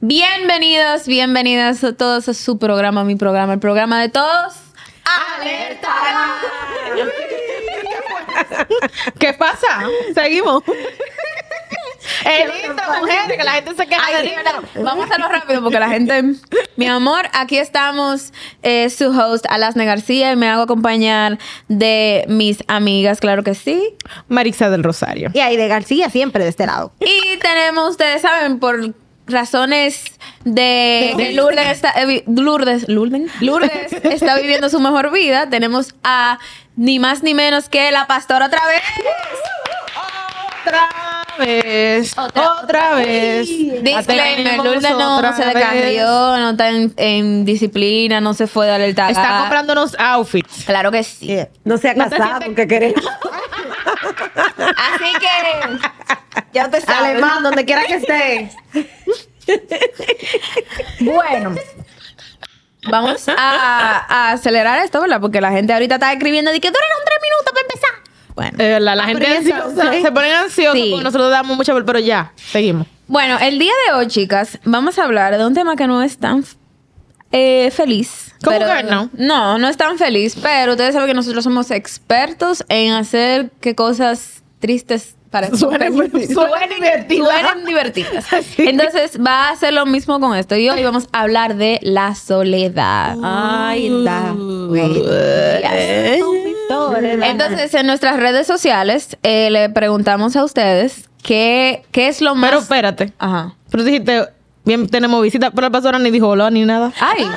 Bienvenidos, bienvenidas a todos a su programa, mi programa, el programa de todos. ¡Alerta! ¿Qué pasa? Seguimos. El intro, mujeres, que la gente se Ay, verdad. Vamos a hacerlo rápido porque la gente. Mi amor, aquí estamos, eh, su host, Alasne García, y me hago acompañar de mis amigas, claro que sí. Marixa del Rosario. Y ahí de García siempre de este lado. Y tenemos, ustedes saben, por razones de que Lourdes está, eh, Lourdes, Lourdes, Lourdes está viviendo su mejor vida, tenemos a ni más ni menos que la pastora otra vez. Otra vez. Otra- Otra, vez. Disclaimer, Lourdes no, no se vez. descarrió, no está en, en disciplina, no se fue a dar el tag. Está comprándonos outfits. Claro que sí. No se ha No casado sientes- porque queremos. Así que ya te sabes. Alemán, donde quiera que esté. Bueno, vamos a, a acelerar esto, ¿verdad? Porque la gente ahorita está escribiendo de que duran un tres minutos para empezar. Bueno. Eh, la, la gente pero ya ansiosa, sí. se ponen ansiosos Sí. porque nosotros damos mucha pero ya, seguimos. Bueno, el día de hoy, chicas, vamos a hablar de un tema que no es tan eh, feliz. ¿Cómo pero- que no? No, no es tan feliz, pero ustedes saben que nosotros somos expertos en hacer que cosas tristes felices. suenen divertidas. Suenen divertidas. Entonces, va a ser lo mismo con esto. Y hoy vamos a hablar de la soledad. Ay, da. Entonces, en nuestras redes sociales eh, le preguntamos a ustedes qué, qué es lo más... Pero espérate. Ajá. Pero dijiste, bien, tenemos visita, pero la pastora ni dijo hola ni nada. Ay.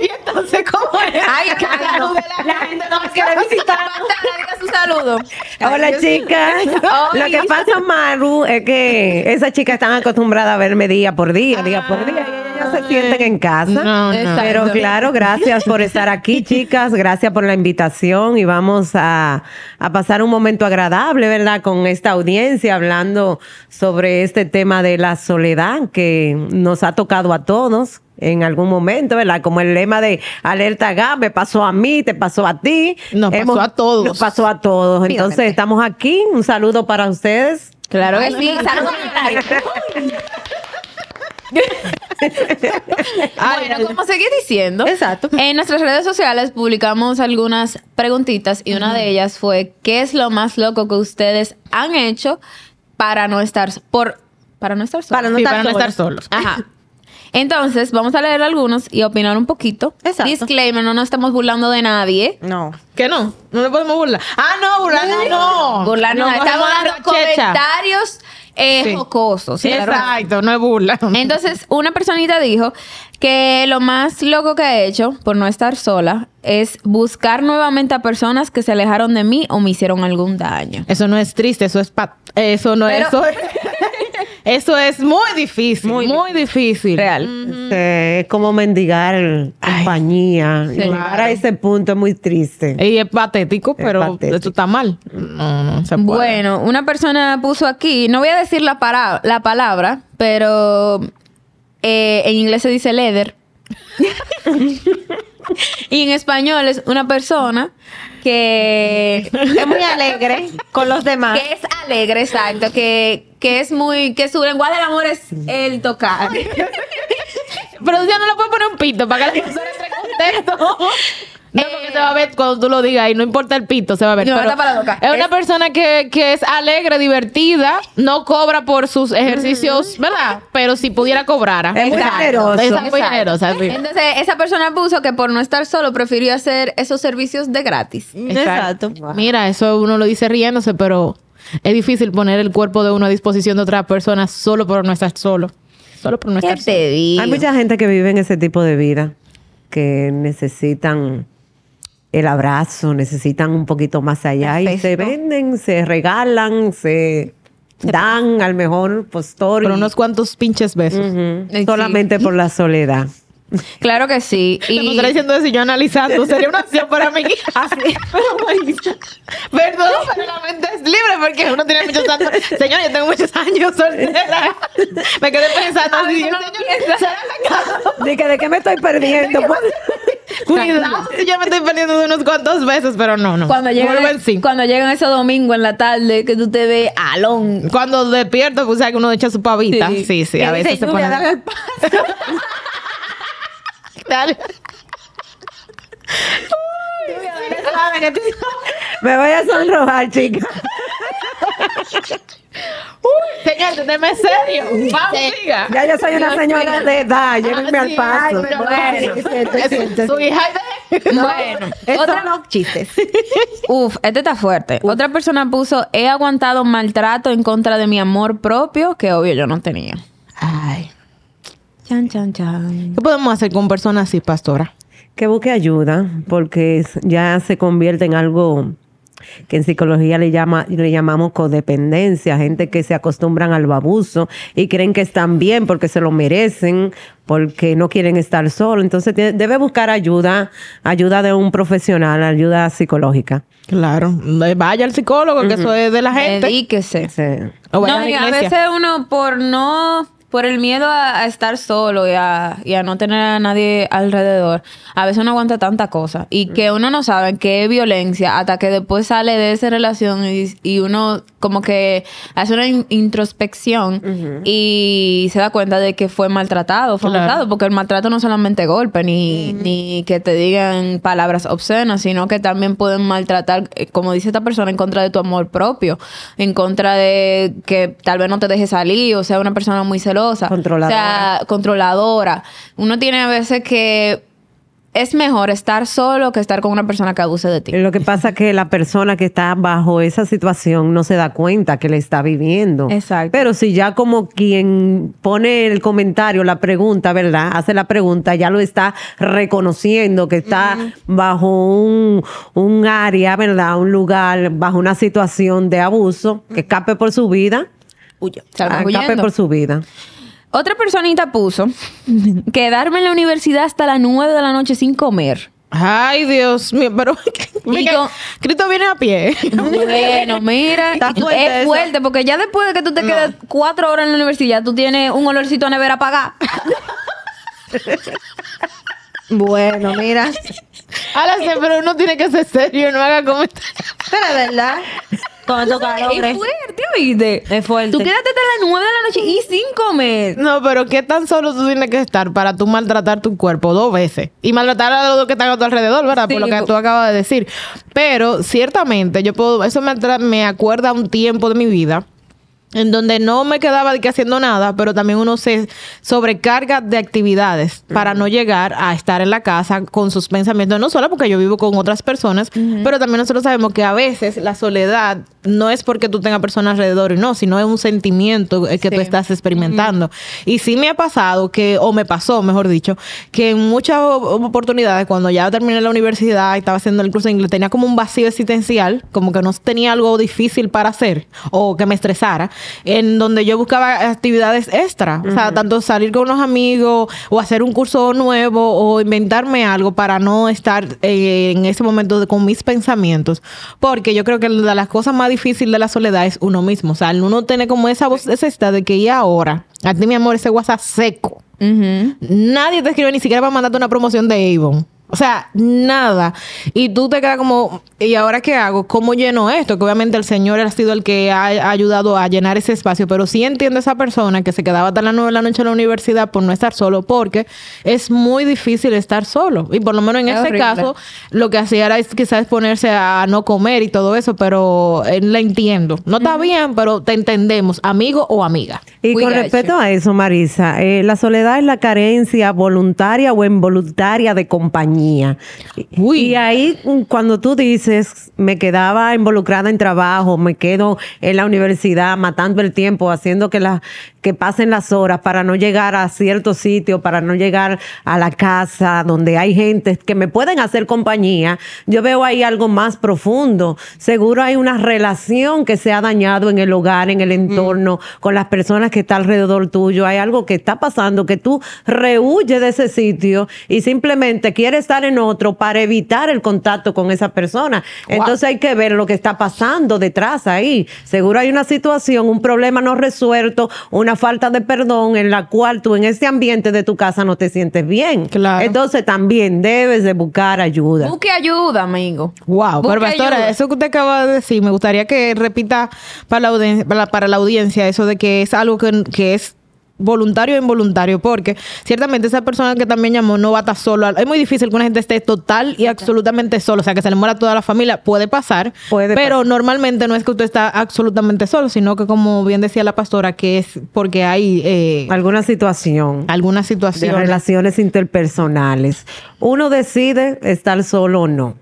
y entonces, ¿cómo es? Ay, claro. La gente no quiere visitar. Diga su saludo. Hola, chicas. Lo que pasa, Maru, es que esas chicas están acostumbradas a verme día por día, día por día. Y ellas se sienten en casa. No, no. Pero claro, gracias por estar aquí, chicas. Gracias por la invitación y vamos a, a pasar un momento agradable, ¿verdad? Con esta audiencia hablando sobre este tema de la soledad que nos ha tocado a todos en algún momento, ¿verdad? Como el lema de alerta GAP, me pasó a mí, te pasó a ti. Nos pasó a todos. Nos pasó a todos. Entonces, estamos aquí. Un saludo para ustedes. Claro que sí. Saludos. bueno, como seguí diciendo, Exacto. en nuestras redes sociales publicamos algunas preguntitas y una de ellas fue ¿qué es lo más loco que ustedes han hecho para no estar por para no estar solos? Para no Sí, estar para no estar solos. solos. Ajá. Entonces, vamos a leer algunos y opinar un poquito. Exacto. Disclaimer, no nos estamos burlando de nadie. No. ¿Qué no? No le podemos burlar. Ah, no, burlarnos no. Burlarnos, No estamos dando comentarios eh, Sí. jocosos. Sí, claro. exacto, no es burla. Entonces, una personita dijo que lo más loco que ha hecho por no estar sola es buscar nuevamente a personas que se alejaron de mí o me hicieron algún daño. Eso no es triste, eso es pat eso no Pero- eso es eso es muy difícil, muy, difícil. Real. Este, es como mendigar compañía. Sí. Llegar a ese punto es muy triste. Y es patético, pero patético. esto está mal. No, no se puede. Bueno, una persona puso aquí, no voy a decir la, para- la palabra, pero eh, en inglés se dice leather. y en español es una persona que Es muy alegre con los demás. que es alegre, exacto, que, que es muy, que su lenguaje del amor es el tocar. Pero ya no le puedo poner un pito para que la persona entre en No, porque se va a ver cuando tú lo digas y no importa el pito, se va a ver. No, Pero está para la boca. es una Es- persona que, que es alegre, divertida, no cobra por sus ejercicios, ¿verdad? Pero si pudiera cobrar. Es muy generoso. Es muy generosa. Entonces, esa persona puso que por no estar solo prefirió hacer esos servicios de gratis. Exacto. Mira, eso uno lo dice riéndose, pero es difícil poner el cuerpo de uno a disposición de otra persona solo por no estar solo. Solo por no ¿Qué estar solo. Hay mucha gente que vive en ese tipo de vida, que necesitan el abrazo, necesitan un poquito más allá y se venden, se regalan, se dan al mejor postor. Por y- unos cuantos pinches besos. Solamente por la soledad. Claro que sí. Y... Estará diciendo eso y yo analizando. Sería una opción para mí. Así. Perdón, pero la mente es libre porque uno tiene muchos años. Señor, yo tengo muchos años soltera. Me quedé pensando. Así, uno señor. De que de qué me estoy perdiendo. Pues, Cuidado yo me estoy perdiendo de unos cuantos veces, pero no, no. Cuando llegan, sí. cuando llegan esos domingos en la tarde que tú te ves alón. Cuando despierto, pues, o sea, que uno echa su pavita. Sí. Sí, a dice, veces se "Lluvia, pone... dame el paso". Dale. Me voy a sonrojar, chica. Señor, déme serio. Vamos, siga. Ya yo soy una señora de edad, llévenme al sí, paso. ay, Bueno, Es Su hija de... Bueno, otra, los chistes. uf, este está fuerte. Otra persona puso, he aguantado maltrato en contra de mi amor propio, que obvio yo no tenía. Ay. Chan, chan, chan. ¿Qué podemos hacer con personas así, pastora? Que busque ayuda, porque ya se convierte en algo que en psicología le, llama, le llamamos codependencia, gente que se acostumbran al abuso y creen que están bien porque se lo merecen, porque no quieren estar solos. Entonces tiene- debe buscar ayuda, ayuda de un profesional, ayuda psicológica. Claro. Vaya al psicólogo, que eso es de la gente. Dedíquese. Sí. O vaya No, a la y a iglesia. veces uno por no, por el miedo a, a estar solo y a, y a no tener a nadie alrededor, a veces uno aguanta tanta cosa y que uno no sabe qué es violencia hasta que después sale de esa relación y, y uno como que hace una in- introspección y se da cuenta de que fue maltratado, fue Claro. maltratado, porque el maltrato no solamente golpe ni, ni que te digan palabras obscenas, sino que también pueden maltratar, eh, como dice esta persona, en contra de tu amor propio, en contra de que tal vez no te deje salir o sea una persona muy celosa. Controladora. O sea, controladora. Uno tiene a veces que es mejor estar solo que estar con una persona que abuse de ti. Lo que pasa es que la persona que está bajo esa situación no se da cuenta que le está viviendo. Exacto. Pero si ya como quien pone el comentario, la pregunta, ¿verdad? Hace la pregunta, ya lo está reconociendo que está bajo un, un área, ¿verdad? Un lugar, bajo una situación de abuso, que escape por su vida. Ah, escape huyendo. por su vida. Otra personita puso quedarme en la universidad hasta las 9 de la noche sin comer. Ay, Dios mío, pero... Con- Cristo viene a pie. Bueno, mira, Está fuerte es eso. fuerte porque ya después de que tú te quedes cuatro horas en la universidad, tú tienes un olorcito a nevera apagada. Bueno, mira. Sí, pero uno tiene que ser serio, no haga comentarios. Pero es verdad. Con esos Es fuerte, ¿oíste? Es fuerte. Tú quédate hasta las 9 de la noche y sin comer. No, pero ¿qué tan solo tú tienes que estar para tú maltratar tu cuerpo dos veces? Y maltratar a los que están a tu alrededor, ¿verdad? Sí, Por lo que tú acabas de decir. Pero ciertamente yo puedo, eso me, me acuerda un tiempo de mi vida en donde no me quedaba de que haciendo nada, pero también uno se sobrecarga de actividades para no llegar a estar en la casa con sus pensamientos, no solo porque yo vivo con otras personas, pero también nosotros sabemos que a veces la soledad no es porque tú tengas personas alrededor y no, sino es un sentimiento eh, que tú estás experimentando. Y sí me ha pasado que, o me pasó, mejor dicho, que en muchas oportunidades, cuando ya terminé la universidad y estaba haciendo el curso de inglés, tenía como un vacío existencial, como que no tenía algo difícil para hacer o que me estresara, en donde yo buscaba actividades extra, o sea, tanto salir con unos amigos o hacer un curso nuevo o inventarme algo para no estar eh, en ese momento de- con mis pensamientos, porque yo creo que de las cosas más difíciles de la soledad es uno mismo, o sea, uno tiene como esa voz esta de que y ahora, a ti mi amor, ese WhatsApp seco. Nadie te escribe ni siquiera para mandarte una promoción de Avon. O sea, nada. Y tú te quedas como, ¿y ahora qué hago? ¿Cómo lleno esto? Que obviamente el Señor ha sido el que ha, ayudado a llenar ese espacio, pero sí entiendo esa persona que se quedaba hasta las nueve de la noche en la universidad por no estar solo, porque es muy difícil estar solo. Y por lo menos en Es este horrible. caso, lo que hacía era es quizás ponerse a no comer y todo eso, pero él la entiendo. No está bien, pero te entendemos, amigo o amiga. Y We con respecto a eso, Marisa, eh, la soledad es la carencia voluntaria o involuntaria de compañía. Uy. Y ahí, mm, cuando tú dices, me quedaba involucrada en trabajo, me quedo en la universidad matando el tiempo, haciendo que, la, que pasen las horas para no llegar a cierto sitio, para no llegar a la casa donde hay gente que me pueden hacer compañía, yo veo ahí algo más profundo. Seguro hay una relación que se ha dañado en el hogar, en el entorno, con las personas que están alrededor tuyo. Hay algo que está pasando que tú rehuyes de ese sitio y simplemente quieres estar en otro para evitar el contacto con esa persona. Entonces hay que ver lo que está pasando detrás ahí. Seguro hay una situación, un problema no resuelto, una una falta de perdón en la cual tú en ese ambiente de tu casa no te sientes bien. Claro. Entonces también debes de buscar ayuda. Busque ayuda, amigo. Wow, Busque pero pastora, ayuda. eso que usted acaba de decir, me gustaría que repita para la audiencia, para, para la audiencia eso de que es algo que, que es voluntario o involuntario, porque ciertamente esa persona que también llamó no va a estar solo. Es muy difícil que una gente esté total y absolutamente solo, o sea, que se le muera toda la familia, puede pasar, Puede pero pasar. normalmente no es que usted está absolutamente solo, sino que como bien decía la pastora, que es porque hay eh, Alguna situación. alguna de situación. relaciones interpersonales. Uno decide estar solo o no.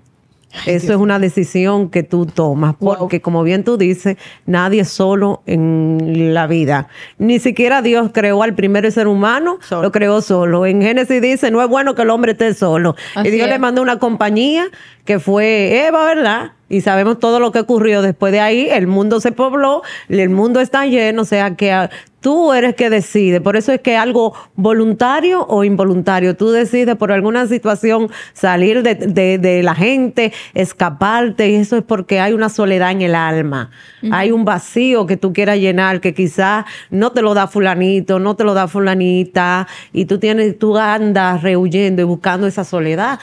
Eso es una decisión que tú tomas, Wow. porque como bien tú dices, nadie es solo en la vida. Ni siquiera Dios creó al primer ser humano, Solo. lo creó solo. En Génesis dice, no es bueno que el hombre esté solo. Así y Dios le mandó una compañía que fue Eva, ¿verdad? Y sabemos todo lo que ocurrió después de ahí. El mundo se pobló, el mundo está lleno, o sea que ah, tú eres que decide. Por eso es que algo voluntario o involuntario, tú decides por alguna situación salir de, de- de la gente, escaparte, y eso es porque hay una soledad en el alma. Hay un vacío que tú quieras llenar, que quizás no te lo da fulanito, no te lo da fulanita, y tú tienes, tú andas rehuyendo y buscando esa soledad.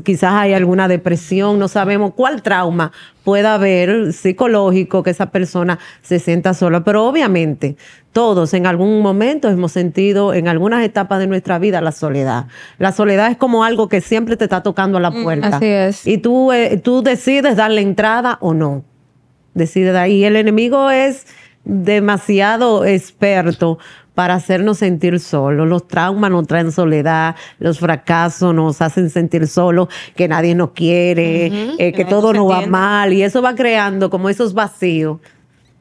Quizás hay alguna depresión, no sabemos cuál trauma pueda haber psicológico que esa persona se sienta sola, pero obviamente todos en algún momento hemos sentido en algunas etapas de nuestra vida la soledad. La soledad es como algo que siempre te está tocando a la puerta. así es. Y tú, eh, tú decides darle entrada o no. Decide dar. Y el enemigo es demasiado experto para hacernos sentir solos. Los traumas nos traen soledad, los fracasos nos hacen sentir solos, que nadie nos quiere, eh, que todo nos va mal. Y eso va creando como esos vacíos.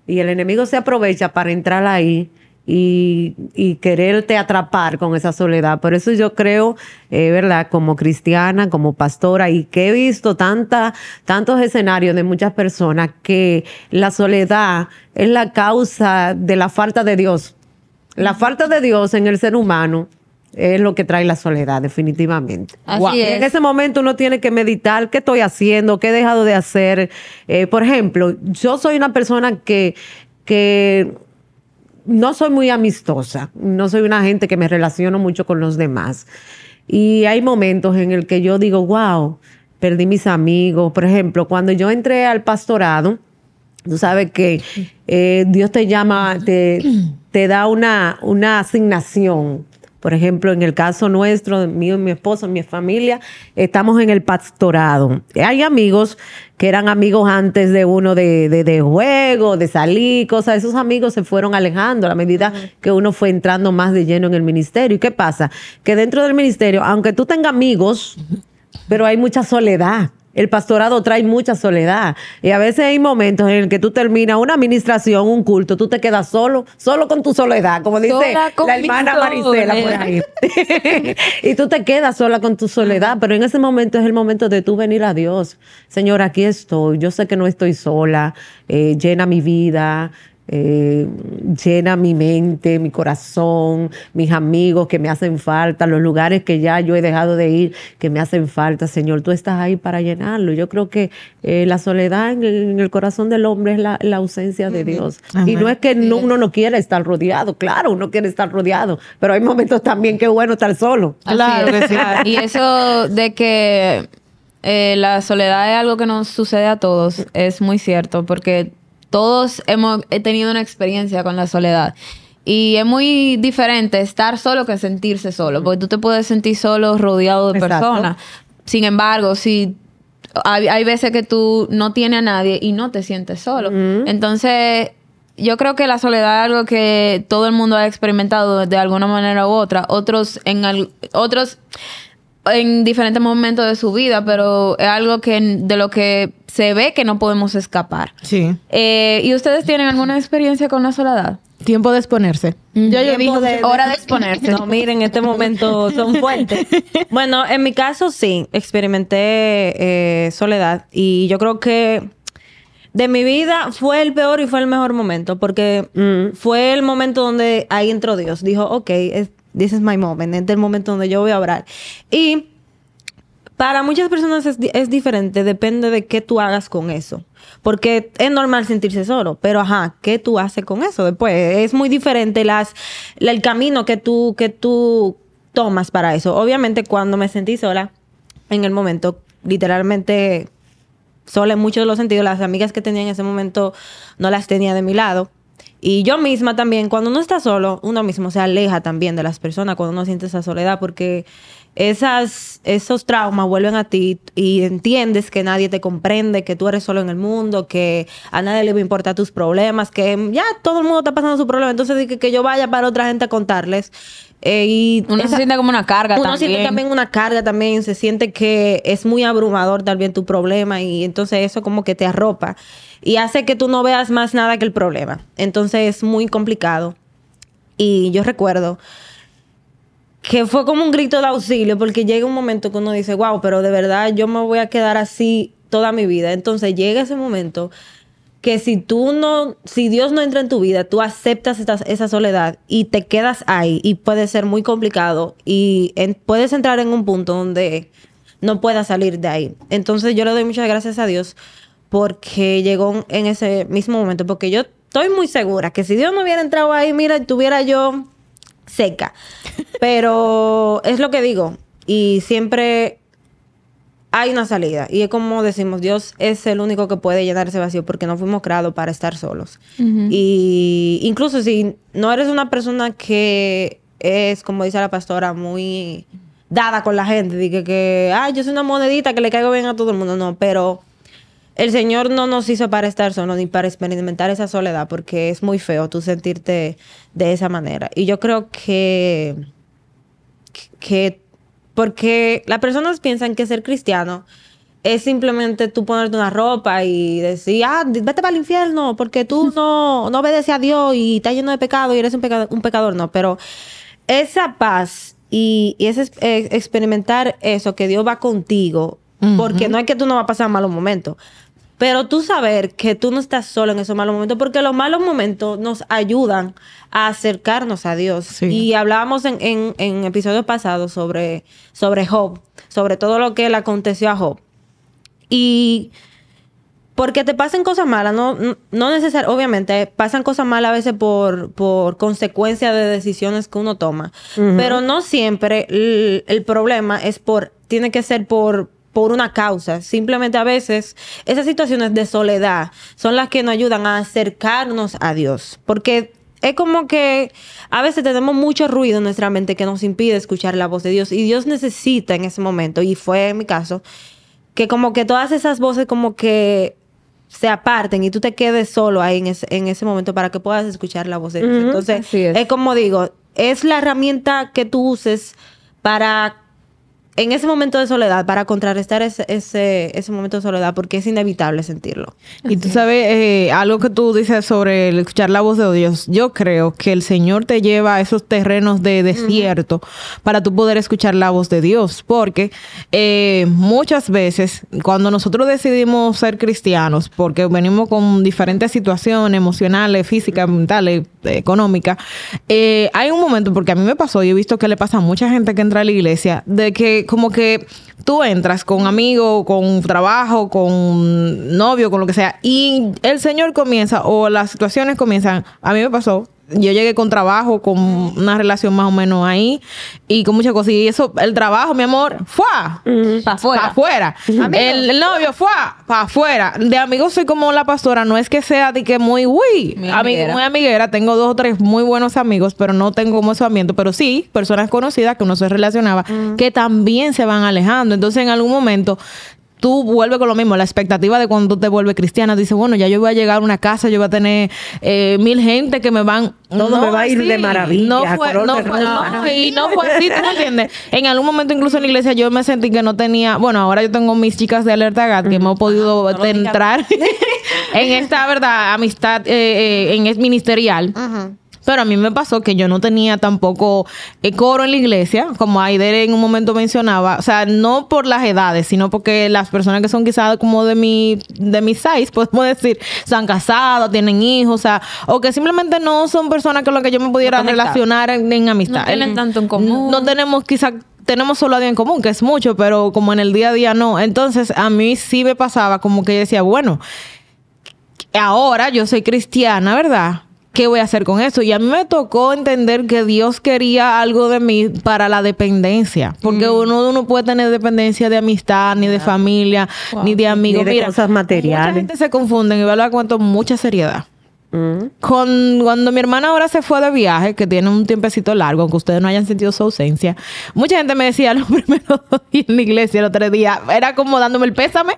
Y el enemigo se aprovecha para entrar ahí y, y quererte atrapar con esa soledad. Por eso yo creo, eh, ¿verdad? Como cristiana, como pastora, y que he visto tanta, tantos escenarios de muchas personas que la soledad es la causa de la falta de Dios. La falta de Dios en el ser humano es lo que trae la soledad, definitivamente. Así Wow. Y en es. ese momento uno tiene que meditar qué estoy haciendo, qué he dejado de hacer. Eh, por ejemplo, yo soy una persona que, que no soy muy amistosa, no soy una gente que me relaciono mucho con los demás. Y hay momentos en el que yo digo, wow, perdí mis amigos. Por ejemplo, cuando yo entré al pastorado, Tú sabes que eh, Dios te llama, te, te da una, una asignación. Por ejemplo, en el caso nuestro, mío y mi esposo, mi familia, estamos en el pastorado. Hay amigos que eran amigos antes de uno de, de, de juego, de salir, cosas. Esos amigos se fueron alejando a la medida que uno fue entrando más de lleno en el ministerio. ¿Y qué pasa? Que dentro del ministerio, aunque tú tengas amigos, pero hay mucha soledad. El pastorado trae mucha soledad. Y a veces hay momentos en el que tú terminas una administración, un culto, tú te quedas solo, solo con tu soledad, como dice la hermana Marisela por ahí. y tú te quedas sola con tu soledad, pero en ese momento es el momento de tú venir a Dios. Señor, aquí estoy, yo sé que no estoy sola, eh, llena mi vida, eh, llena mi mente, mi corazón, mis amigos que me hacen falta, los lugares que ya yo he dejado de ir que me hacen falta. Señor, tú estás ahí para llenarlo. Yo creo que eh, la soledad en el, en el corazón del hombre es la, la ausencia de Dios. Y no es que no- uno no quiere estar rodeado, claro, uno quiere estar rodeado, pero hay momentos también que es bueno estar solo. Claro es. Y eso de que eh, la soledad es algo que nos sucede a todos es muy cierto, porque todos hemos he tenido una experiencia con la soledad. Y es muy diferente estar solo que sentirse solo, porque tú te puedes sentir solo rodeado de Exacto. personas. Sin embargo, si hay, hay veces que tú no tienes a nadie y no te sientes solo. Entonces, yo creo que la soledad es algo que todo el mundo ha experimentado de alguna manera u otra. Otros en al- otros en diferentes momentos de su vida, pero es algo que de lo que se ve que no podemos escapar. Sí. Eh, ¿Y ustedes tienen alguna experiencia con la soledad? Tiempo de exponerse. Yo dije, de- hora de exponerse. No, miren, en este momento son fuertes. Bueno, en mi caso sí, experimenté eh, soledad y yo creo que de mi vida fue el peor y fue el mejor momento porque Mm. fue el momento donde ahí entró Dios. Dijo, ok, es- this is my moment, este es el momento donde yo voy a orar. Y para muchas personas es, es diferente, depende de qué tú hagas con eso. Porque es normal sentirse solo, pero ajá, ¿qué tú haces con eso después? Es muy diferente las, la- el camino que tú, que tú tomas para eso. Obviamente, cuando me sentí sola, en el momento, literalmente sola en muchos de los sentidos. Las amigas que tenía en ese momento no las tenía de mi lado. Y yo misma también, cuando uno está solo, uno mismo se aleja también de las personas cuando uno siente esa soledad, porque esas, esos traumas vuelven a ti y entiendes que nadie te comprende, que tú eres solo en el mundo, que a nadie le va a importar tus problemas, que ya todo el mundo está pasando su problema. Entonces, que, que yo vaya para otra gente a contarles. Eh, y Uno esa- se siente como una carga uno también. siente también una carga también, se siente que es muy abrumador también tu problema y entonces eso como que te arropa y hace que tú no veas más nada que el problema. Entonces es muy complicado. Y yo recuerdo que fue como un grito de auxilio porque llega un momento que uno dice, wow, pero de verdad yo me voy a quedar así toda mi vida. Entonces llega ese momento que si tú no, si Dios no entra en tu vida, tú aceptas esta- esa soledad y te quedas ahí y puede ser muy complicado y en- puedes entrar en un punto donde no puedas salir de ahí. Entonces yo le doy muchas gracias a Dios porque llegó en ese mismo momento, porque yo estoy muy segura que si Dios no hubiera entrado ahí, mira, estuviera yo seca. Pero es lo que digo y siempre hay una salida. Y es como decimos, Dios es el único que puede llenar ese vacío porque no fuimos creados para estar solos. Y incluso si no eres una persona que es, como dice la pastora, muy dada con la gente, de que, que ay, yo soy una monedita que le caigo bien a todo el mundo, no, pero el Señor no nos hizo para estar solos ni para experimentar esa soledad porque es muy feo tú sentirte de esa manera. Y yo creo que que porque las personas piensan que ser cristiano es simplemente tú ponerte una ropa y decir, ah, vete para el infierno porque tú no, no obedeces a Dios y estás lleno de pecado y eres un pecador, un pecador. No, pero esa paz y, y ese eh, experimentar eso, que Dios va contigo, porque no es que tú no vas a pasar malos momentos, pero tú saber que tú no estás solo en esos malos momentos, porque los malos momentos nos ayudan a acercarnos a Dios. Sí. Y hablábamos en, en, en episodios pasados sobre, sobre Job, sobre todo lo que le aconteció a Job. Y porque te pasen cosas malas, no, no- no necesariamente, obviamente, pasan cosas malas a veces por, por consecuencia de decisiones que uno toma. Pero no siempre el, el problema es por, tiene que ser por, por una causa. Simplemente a veces esas situaciones de soledad son las que nos ayudan a acercarnos a Dios. Porque es como que a veces tenemos mucho ruido en nuestra mente que nos impide escuchar la voz de Dios. Y Dios necesita en ese momento, y fue en mi caso, que como que todas esas voces como que se aparten y tú te quedes solo ahí en ese, en ese momento para que puedas escuchar la voz de Dios. Ujú, Entonces, es. es como digo, es la herramienta que tú uses para en ese momento de soledad, para contrarrestar ese, ese, ese momento de soledad, porque es inevitable sentirlo. Y tú sabes, eh, algo que tú dices sobre el escuchar la voz de Dios, yo creo que el Señor te lleva a esos terrenos de desierto para tú poder escuchar la voz de Dios, porque eh, muchas veces cuando nosotros decidimos ser cristianos, porque venimos con diferentes situaciones emocionales, físicas, mentales, económicas, eh, hay un momento, porque a mí me pasó y he visto que le pasa a mucha gente que entra a la iglesia, de que como que tú entras con amigo, con trabajo, con novio, con lo que sea, y el Señor comienza, o las situaciones comienzan, a mí me pasó, yo llegué con trabajo, con una relación más o menos ahí, y con muchas cosas, y eso, el trabajo, mi amor, fue Pa' afuera. Pa' afuera. El, el novio fue para afuera. De amigos soy como la pastora. No es que sea de que muy, uy, Muy ami- amiguera. muy amiguera. Tengo dos o tres muy buenos amigos, pero no tengo como ese ambiente. Pero sí, personas conocidas que uno se relacionaba, que también se van alejando. Entonces, en algún momento, tú vuelves con lo mismo. La expectativa de cuando tú te vuelves cristiana, dices, bueno, ya yo voy a llegar a una casa, yo voy a tener eh, mil gente que me van... Todo me va a ir de maravilla, No fue, no fue- no, y no fue así, ¿tú me entiendes? En algún momento, incluso en la iglesia, yo me sentí que no tenía. Bueno, ahora yo tengo mis chicas de alerta GAT que hemos podido no entrar en esta, ¿verdad? Amistad eh, eh, en es ministerial. Pero a mí me pasó que yo no tenía tampoco eh, coro en la iglesia, como Aider en un momento mencionaba. O sea, no por las edades, sino porque las personas que son quizás como de mi, de mi size, podemos decir, se han casado, tienen hijos, o sea, o que simplemente no son personas con las que yo me pudiera relacionar en, en amistad. No tienen El- tanto en común. No tenemos quizás tenemos solo a Dios en común, que es mucho, pero como en el día a día no. Entonces, a mí sí me pasaba como que yo decía, bueno, ahora yo soy cristiana, ¿verdad? ¿Qué voy a hacer con eso? Y a mí me tocó entender que Dios quería algo de mí para la dependencia. Porque Mm. uno no puede tener dependencia de amistad, ni de familia, ni de amigos. Ni de cosas materiales. Mucha gente se confunden y yo lo cuento con mucha seriedad. Mm. Con, cuando mi hermana ahora se fue de viaje, que tiene un tiempecito largo, aunque ustedes no hayan sentido su ausencia, mucha gente me decía los primeros días en la iglesia el otro día, era como dándome el pésame.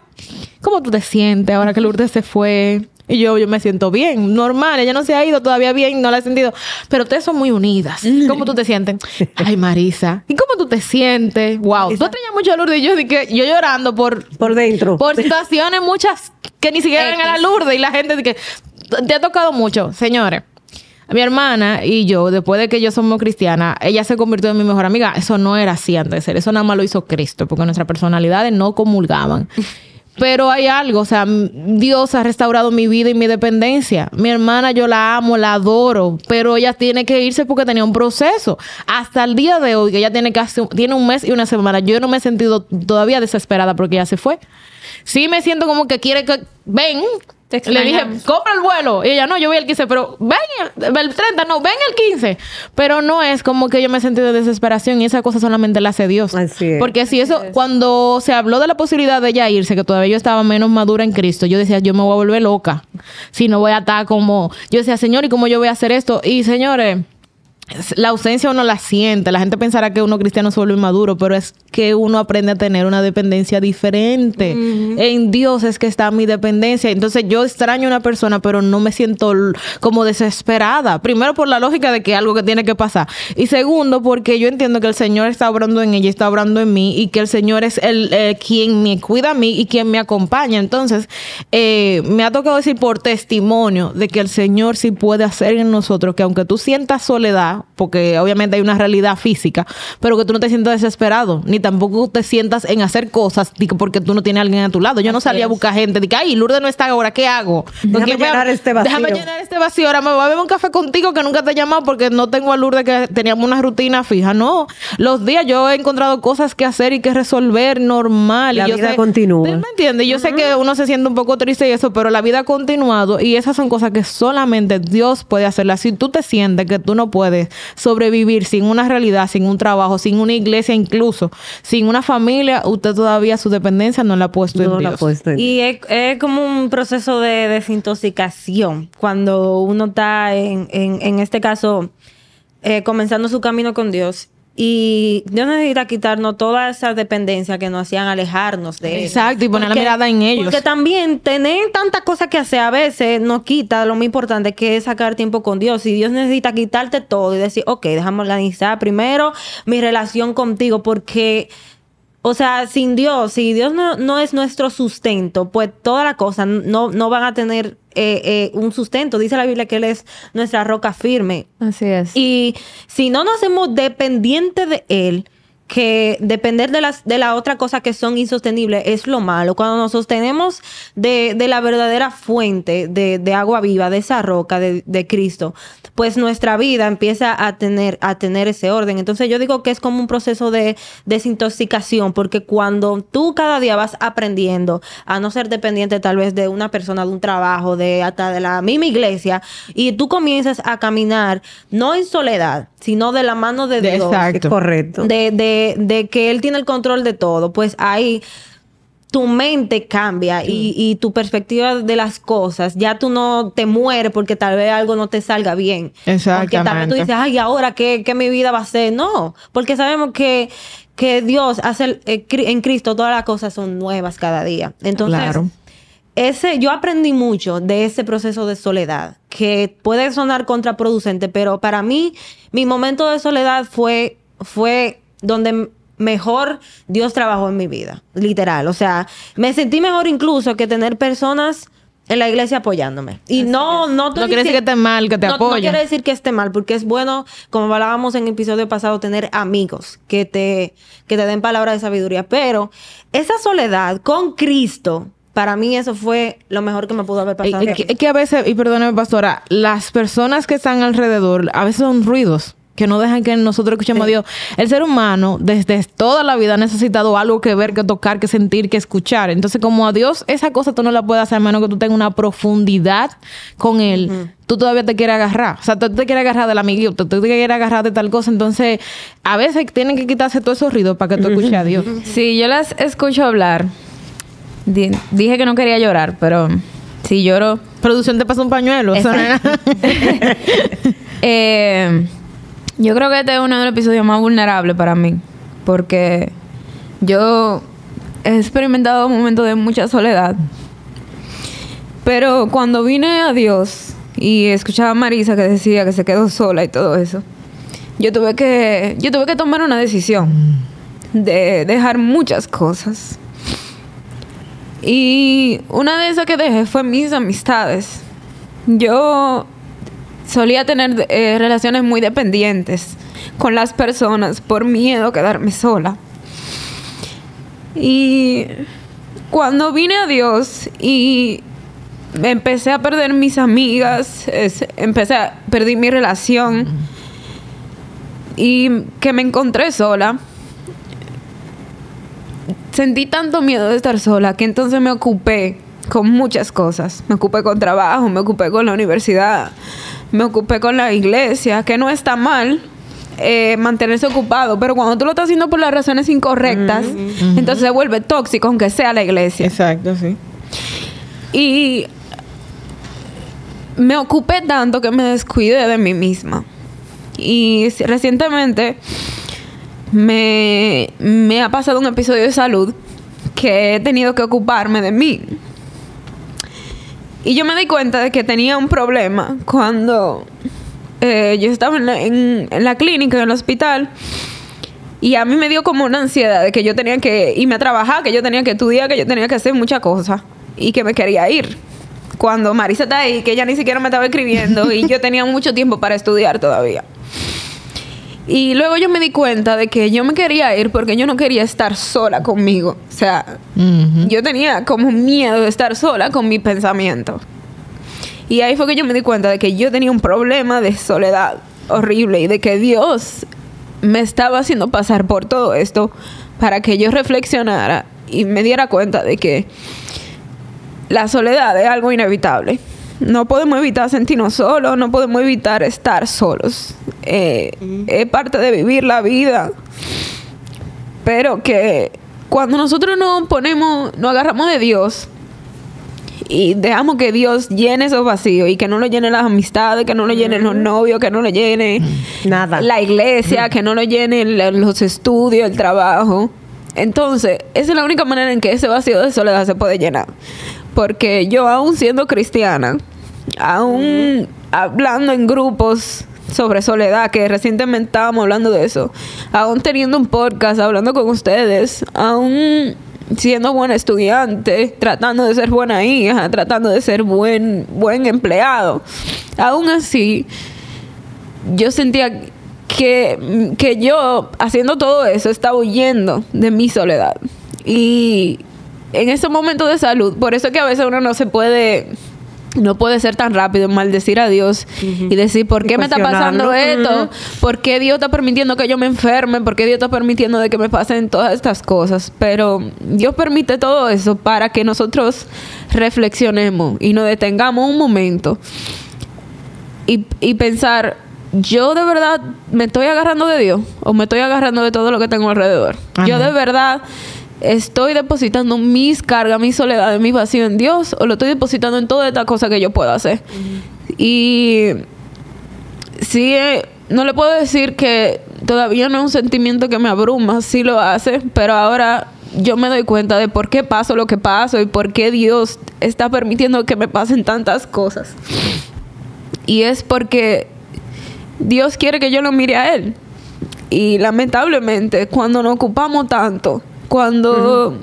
¿Cómo tú te sientes ahora que Lourdes se fue? Y yo, yo me siento bien, normal, ella no se ha ido todavía bien, no la he sentido. Pero ustedes son muy unidas. ¿Cómo tú te sientes? Ay, Marisa. ¿Y cómo tú te sientes? Wow. Tú extrañas mucho a Lourdes y yo, dije, yo llorando por, Por dentro. por situaciones muchas que ni siquiera eran a la Lourdes y la gente de que te ha tocado mucho, señores. Mi hermana y yo, después de que yo somos cristianas, ella se convirtió en mi mejor amiga. Eso no era así antes de ser. Eso nada más lo hizo Cristo, porque nuestras personalidades no comulgaban. Pero hay algo, o sea, Dios ha restaurado mi vida y mi dependencia. Mi hermana yo la amo, la adoro, pero ella tiene que irse porque tenía un proceso. Hasta el día de hoy, que ella tiene casi tiene un mes y una semana, yo no me he sentido todavía desesperada porque ella se fue. Sí me siento como que quiere que ven. Te Le dije, compra el vuelo. Y ella, no, yo voy el 15, pero ven el, el 30, no, ven el 15. Pero no es como que yo me he sentido de desesperación y esa cosa solamente la hace Dios. Así es. Porque si eso, cuando se habló de la posibilidad de ella irse, que todavía yo estaba menos madura en Cristo, yo decía, yo me voy a volver loca. Si no voy a estar como, yo decía, Señor, ¿y cómo yo voy a hacer esto? Y señores, la ausencia uno la siente. La gente pensará que uno cristiano se vuelve inmaduro, pero es que uno aprende a tener una dependencia diferente. En Dios es que está mi dependencia. Entonces yo extraño a una persona, pero no me siento como desesperada. Primero por la lógica de que algo que tiene que pasar. Y segundo porque yo entiendo que el Señor está obrando en ella, está obrando en mí y que el Señor es el eh, quien me cuida a mí y quien me acompaña. Entonces eh, me ha tocado decir por testimonio de que el Señor sí puede hacer en nosotros que aunque tú sientas soledad, porque obviamente hay una realidad física, pero que tú no te sientas desesperado, ni tampoco te sientas en hacer cosas porque tú no tienes a alguien a tu lado. Yo no salía a buscar gente, que, ay, Lourdes no está ahora, ¿qué hago? Déjame ¿Con quién me- llenar este vacío. Déjame llenar este vacío. Ahora me voy a beber un café contigo que nunca te he llamado porque no tengo a Lourdes que teníamos una rutina fija. No, los días yo he encontrado cosas que hacer y que resolver normal. La y yo vida sé- continúa. ¿Tú ¿Me entiendes? Yo sé que uno se siente un poco triste y eso, pero la vida ha continuado y esas son cosas que solamente Dios puede hacerlas. Si tú te sientes que tú no puedes sobrevivir sin una realidad, sin un trabajo, sin una iglesia incluso, sin una familia, usted todavía su dependencia no la ha puesto No en la Dios. puesto en- Y es, es como un proceso de desintoxicación cuando uno está en, en, en este caso eh, comenzando su camino con Dios. Y Dios necesita quitarnos toda esa dependencia que nos hacían alejarnos de Él. Exacto, y poner la mirada en ellos. Porque también tener tantas cosas que hacer a veces nos quita lo más importante que es sacar tiempo con Dios. Y Dios necesita quitarte todo y decir, ok, déjame organizar primero mi relación contigo porque... O sea, sin Dios, si Dios no, no es nuestro sustento, pues todas las cosas no, no van a tener eh, eh, un sustento. Dice la Biblia que Él es nuestra roca firme. Así es. Y si no nos hacemos dependientes de Él, que depender de las de la otra cosa que son insostenibles es lo malo. Cuando nos sostenemos de, de la verdadera fuente de, de agua viva, de esa roca de, de Cristo, pues nuestra vida empieza a tener, a tener ese orden. Entonces yo digo que es como un proceso de desintoxicación, porque cuando tú cada día vas aprendiendo a no ser dependiente tal vez de una persona, de un trabajo, de hasta de la misma iglesia, y tú comienzas a caminar no en soledad, sino de la mano de Dios. exacto. Correcto. De, de, de que Él tiene el control de todo, pues ahí tu mente cambia y, y tu perspectiva de las cosas. Ya tú no te mueres porque tal vez algo no te salga bien. Porque tal vez tú Exactamente. dices, ay, ¿ahora qué, qué mi vida va a ser? No, porque sabemos que, que Dios hace el- eh, en Cristo todas las cosas son nuevas cada día. Entonces, Claro. ese, yo aprendí mucho de ese proceso de soledad, que puede sonar contraproducente, pero para mí, mi momento de soledad fue, fue donde mejor Dios trabajó en mi vida, literal. O sea, me sentí mejor incluso que tener personas en la iglesia apoyándome. Y no, no, No quiere decir que esté mal, que te no, no quiere decir que esté mal, porque es bueno, como hablábamos en el episodio pasado, tener amigos que te, que te den palabras de sabiduría. Pero esa soledad con Cristo, para mí eso fue lo mejor que me pudo haber pasado. Es que, que a veces, y perdóname, pastora, las personas que están alrededor a veces son ruidos. Que no dejan que nosotros escuchemos a Dios. El ser humano desde toda la vida ha necesitado algo que ver, que tocar, que sentir, que escuchar. Entonces, como a Dios esa cosa tú no la puedes hacer a menos que tú tengas una profundidad con Él. Tú todavía te quieres agarrar. O sea, tú te quieres agarrar del amiguito, tú te quieres agarrar de tal cosa. Entonces, a veces tienen que quitarse todos esos ruidos para que tú escuches a Dios. Sí, yo las escucho hablar. Di- dije que no quería llorar, pero si lloro. Producción te pasa un pañuelo. o sea, Eh, yo creo que este es uno de los episodios más vulnerables para mí. Porque yo he experimentado momentos de mucha soledad. Pero cuando vine a Dios y escuchaba a Marisa que decía que se quedó sola y todo eso, yo tuve que, yo tuve que tomar una decisión de dejar muchas cosas. Y una de esas que dejé fue mis amistades. Yo solía tener eh, relaciones muy dependientes con las personas por miedo a quedarme sola. Y cuando vine a Dios y empecé a perder mis amigas, empecé a perdí mi relación y que me encontré sola. Sentí tanto miedo de estar sola que entonces me ocupé con muchas cosas. Me ocupé con trabajo, me ocupé con la universidad, me ocupé con la iglesia, que no está mal eh, mantenerse ocupado, pero cuando tú lo estás haciendo por las razones incorrectas, entonces se vuelve tóxico, aunque sea la iglesia. Exacto, sí. Y me ocupé tanto que me descuidé de mí misma. Y recientemente me, me ha pasado un episodio de salud que he tenido que ocuparme de mí. Y yo me di cuenta de que tenía un problema cuando eh, yo estaba en la, en- en la clínica, en el hospital. Y a mí me dio como una ansiedad de que yo tenía que irme a trabajar, que yo tenía que estudiar, que yo tenía que hacer muchas cosas. Y que me quería ir. Cuando Marisa está ahí, que ella ni siquiera me estaba escribiendo y yo tenía mucho tiempo para estudiar todavía. Y luego yo me di cuenta de que yo me quería ir porque yo no quería estar sola conmigo. O sea, yo tenía como miedo de estar sola con mi pensamiento. Y ahí fue que yo me di cuenta de que yo tenía un problema de soledad horrible y de que Dios me estaba haciendo pasar por todo esto para que yo reflexionara y me diera cuenta de que la soledad es algo inevitable. No podemos evitar sentirnos solos, no podemos evitar estar solos. Eh, Es parte de vivir la vida. Pero que cuando nosotros nos ponemos, nos agarramos de Dios y dejamos que Dios llene esos vacíos y que no lo llene las amistades, que no lo llenen los novios, que no lo llene Nada. la iglesia, que no lo llenen los estudios, el trabajo. Entonces, esa es la única manera en que ese vacío de soledad se puede llenar. Porque yo, aún siendo cristiana, aún hablando en grupos sobre soledad, que recientemente estábamos hablando de eso, aún teniendo un podcast, hablando con ustedes, aún siendo buena estudiante, tratando de ser buena hija, tratando de ser buen, buen empleado, aún así, yo sentía que, que yo, haciendo todo eso, estaba huyendo de mi soledad. Y en ese momento de salud, por eso es que a veces uno no se puede, no puede ser tan rápido en maldecir a Dios y decir, ¿por qué me está pasando esto? ¿Por qué Dios está permitiendo que yo me enferme? ¿Por qué Dios está permitiendo de que me pasen todas estas cosas? Pero Dios permite todo eso para que nosotros reflexionemos y nos detengamos un momento y, y pensar, ¿yo de verdad me estoy agarrando de Dios o me estoy agarrando de todo lo que tengo alrededor? ¿Yo de verdad estoy depositando mis cargas, mi soledad, mi vacío en Dios o lo estoy depositando en todas estas cosas que yo puedo hacer? Y sí, eh, no le puedo decir que todavía no es un sentimiento que me abruma, sí lo hace, pero ahora yo me doy cuenta de por qué paso lo que paso y por qué Dios está permitiendo que me pasen tantas cosas. Y es porque Dios quiere que yo lo mire a Él. Y lamentablemente, cuando nos ocupamos tanto, cuando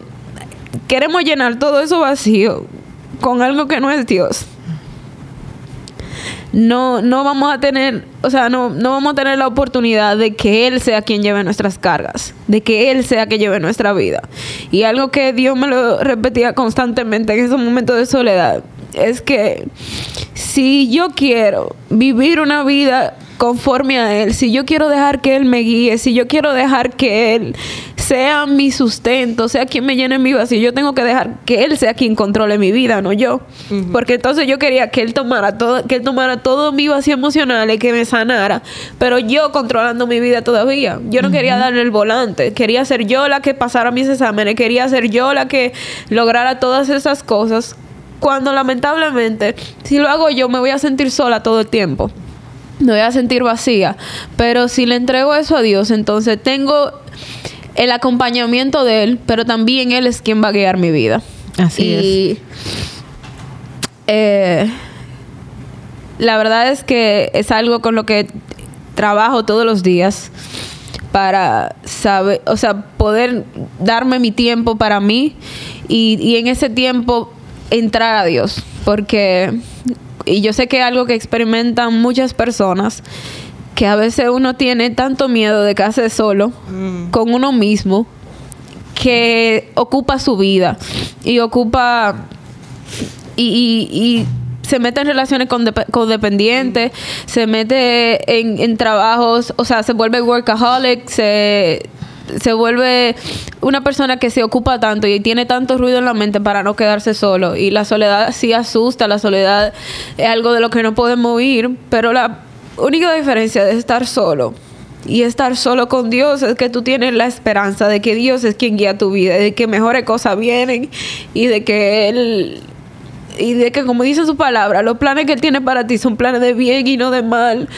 queremos llenar todo eso vacío con algo que no es Dios, no, no vamos a tener, o sea, no, no vamos a tener la oportunidad de que Él sea quien lleve nuestras cargas, de que Él sea quien lleve nuestra vida. Y algo que Dios me lo repetía constantemente en esos momentos de soledad es que si yo quiero vivir una vida conforme a Él, si yo quiero dejar que Él me guíe, si yo quiero dejar que Él sea mi sustento, sea quien me llene mi vacío, yo tengo que dejar que Él sea quien controle mi vida, no yo. Porque entonces yo quería que Él tomara todo, que Él tomara todo mi vacío emocional y que me sanara, pero yo controlando mi vida todavía. Yo no quería darle el volante, quería ser yo la que pasara mis exámenes, quería ser yo la que lograra todas esas cosas. Cuando lamentablemente, si lo hago yo, me voy a sentir sola todo el tiempo me voy a sentir vacía. Pero si le entrego eso a Dios, entonces tengo el acompañamiento de Él, pero también Él es quien va a guiar mi vida. Así y, eh, la verdad es que es algo con lo que trabajo todos los días para saber, o sea, poder darme mi tiempo para mí y, y en ese tiempo entrar a Dios. Porque y yo sé que es algo que experimentan muchas personas, que a veces uno tiene tanto miedo de quedarse solo con uno mismo, que ocupa su vida y ocupa y, y- y se mete en relaciones con dep- codependientes, se mete en, en trabajos, o sea, se vuelve workaholic, se, se vuelve una persona que se ocupa tanto y tiene tanto ruido en la mente para no quedarse solo. Y la soledad sí asusta, la soledad es algo de lo que no podemos huir, pero la única diferencia de estar solo y estar solo con Dios es que tú tienes la esperanza de que Dios es quien guía tu vida, de que mejores cosas vienen y de que Él y de que como dice su palabra, los planes que él tiene para ti son planes de bien y no de mal,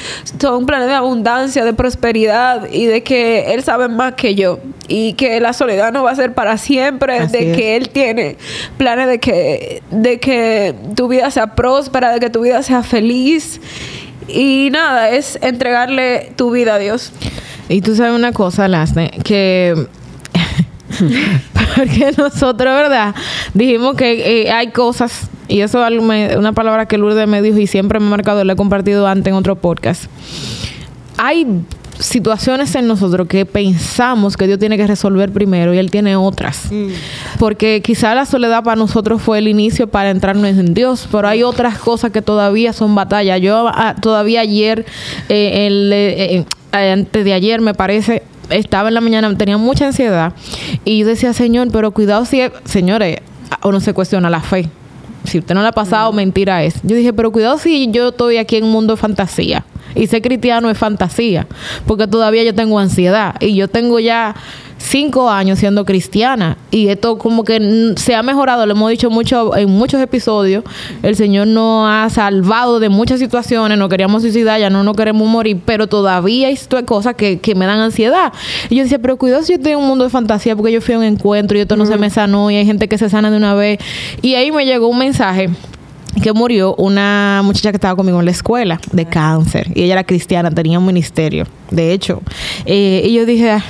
son planes de abundancia, de prosperidad y de que él sabe más que yo y que la soledad no va a ser para siempre, Así de es. que él tiene planes de que de que tu vida sea próspera, de que tu vida sea feliz y nada, es entregarle tu vida a Dios. Y tú sabes una cosa, Lasne, que porque nosotros, ¿verdad? Dijimos que eh, hay cosas, y eso es una palabra que Lourdes me dijo y siempre me ha marcado, lo he compartido antes en otro podcast. Hay situaciones en nosotros que pensamos que Dios tiene que resolver primero y Él tiene otras. Porque quizá la soledad para nosotros fue el inicio para entrarnos en Dios, pero hay otras cosas que todavía son batalla. Yo ah, todavía ayer, eh, el, eh, eh, antes de ayer me parece, estaba en la mañana, tenía mucha ansiedad y yo decía, Señor, pero cuidado si, es-". señores, o no se cuestiona la fe. Si usted no la ha pasado, mentira es. Yo dije, pero cuidado si yo estoy aquí en un mundo de fantasía. Y ser cristiano es fantasía. Porque todavía yo tengo ansiedad. Y yo tengo ya cinco años siendo cristiana. Y esto como que se ha mejorado. Lo hemos dicho mucho en muchos episodios. El Señor nos ha salvado de muchas situaciones. No queríamos suicidar, ya no nos queremos morir. Pero todavía hay cosas que, que me dan ansiedad. Y yo decía, pero cuidado si yo estoy en un mundo de fantasía. Porque yo fui a un encuentro y esto no se me sanó. Y hay gente que se sana de una vez. Y ahí me llegó un mensaje que murió una muchacha que estaba conmigo en la escuela de cáncer y ella era cristiana, tenía un ministerio, de hecho. Eh, y yo dije, "Ah,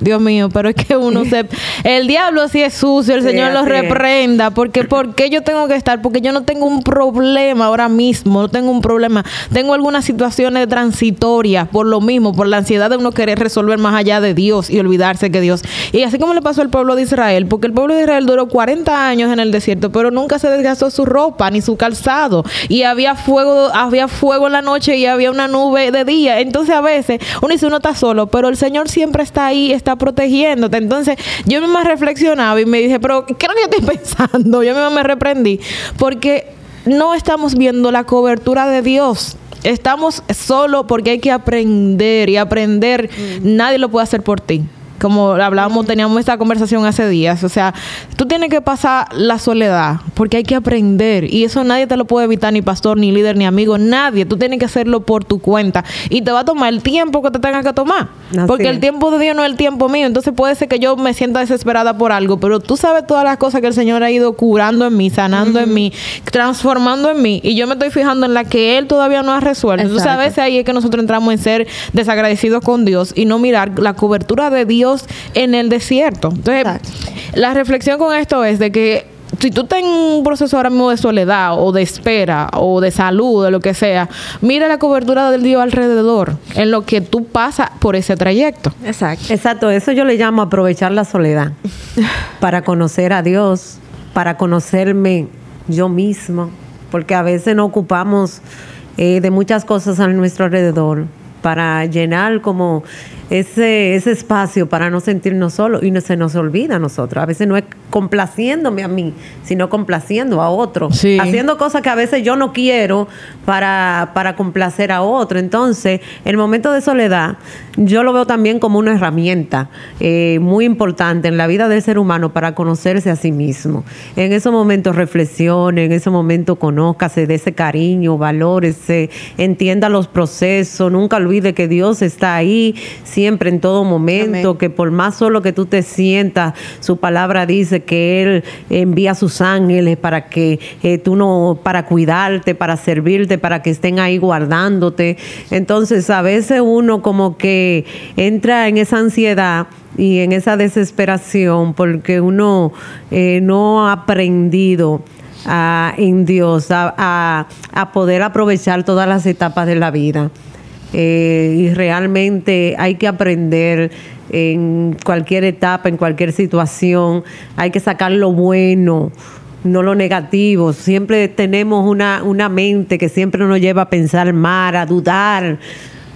Dios mío, pero es que uno se... El diablo sí es sucio, el Sí, Señor lo reprenda, porque ¿por qué yo tengo que estar? Porque yo no tengo un problema ahora mismo, no tengo un problema. Tengo algunas situaciones transitorias por lo mismo, por la ansiedad de uno querer resolver más allá de Dios y olvidarse que Dios... Y así como le pasó al pueblo de Israel, porque el pueblo de Israel duró 40 años en el desierto, pero nunca se desgastó su ropa ni su calzado. Y había fuego, había fuego en la noche y había una nube de día. Entonces a veces uno dice, uno está solo, pero el Señor siempre está ahí, está protegiéndote. Entonces yo misma reflexionaba y me dije, pero ¿qué era lo que yo estoy pensando? Yo misma me reprendí, porque no estamos viendo la cobertura de Dios. Estamos solo porque hay que aprender y aprender nadie lo puede hacer por ti. Como hablábamos, teníamos esta conversación hace días. O sea, tú tienes que pasar la soledad porque hay que aprender. Y eso nadie te lo puede evitar, ni pastor, ni líder, ni amigo, nadie. Tú tienes que hacerlo por tu cuenta. Y te va a tomar el tiempo que te tenga que tomar. Así porque el tiempo de Dios no es el tiempo mío. Entonces puede ser que yo me sienta desesperada por algo, pero tú sabes todas las cosas que el Señor ha ido curando en mí, sanando en mí, transformando en mí. Y yo me estoy fijando en la que Él todavía no ha resuelto. Entonces a veces ahí es que nosotros entramos en ser desagradecidos con Dios y no mirar la cobertura de Dios en el desierto. Entonces, Exacto. la reflexión con esto es de que si tú estás en un proceso ahora mismo de soledad o de espera o de salud, de lo que sea, mira la cobertura del Dios alrededor en lo que tú pasas por ese trayecto. Exacto. Exacto, eso yo le llamo aprovechar la soledad para conocer a Dios, para conocerme yo mismo, porque a veces no ocupamos eh, de muchas cosas a nuestro alrededor para llenar como ese, ese espacio para no sentirnos solos y no se nos olvida a nosotros. A veces no es complaciéndome a mí, sino complaciendo a otro. Sí. Haciendo cosas que a veces yo no quiero para, para complacer a otro. Entonces, el momento de soledad, yo lo veo también como una herramienta eh, muy importante en la vida del ser humano para conocerse a sí mismo. En esos momentos reflexione, en ese momento conózcase de ese cariño, valórese, entienda los procesos, nunca olvide que Dios está ahí siempre en todo momento, Amén. que por más solo que tú te sientas, su palabra dice que Él envía a sus ángeles para que eh, tú no, para cuidarte, para servirte, para que estén ahí guardándote. Entonces, a veces uno como que entra en esa ansiedad y en esa desesperación porque uno eh, no ha aprendido a- en Dios a, a- a poder aprovechar todas las etapas de la vida. Eh, y realmente hay que aprender en cualquier etapa, en cualquier situación, hay que sacar lo bueno, no lo negativo. Siempre tenemos una, una mente que siempre nos lleva a pensar mal, a dudar,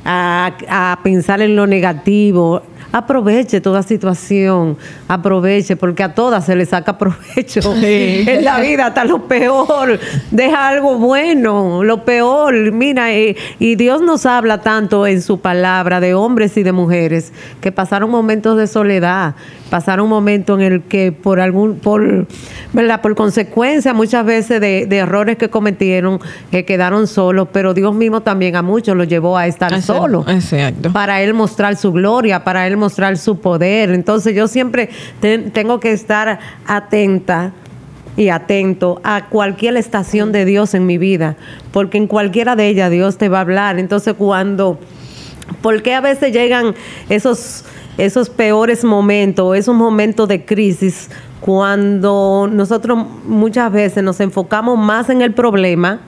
a, a pensar en lo negativo. Aproveche toda situación, aproveche, porque a todas se le saca provecho en la vida, hasta lo peor. Deja algo bueno, lo peor. Mira, eh, y Dios nos habla tanto en su palabra de hombres y de mujeres que pasaron momentos de soledad, pasaron momentos en el que por algún, por, ¿verdad? por consecuencia muchas veces de, de errores que cometieron, que quedaron solos, pero Dios mismo también a muchos los llevó a estar Exacto, solos exacto. para él mostrar su gloria, para él mostrar su poder. Entonces yo siempre ten- tengo que estar atenta y atento a cualquier estación de Dios en mi vida, porque en cualquiera de ellas Dios te va a hablar. Entonces cuando, ¿por qué a veces llegan esos, esos peores momentos, esos momentos de crisis, cuando nosotros muchas veces nos enfocamos más en el problema?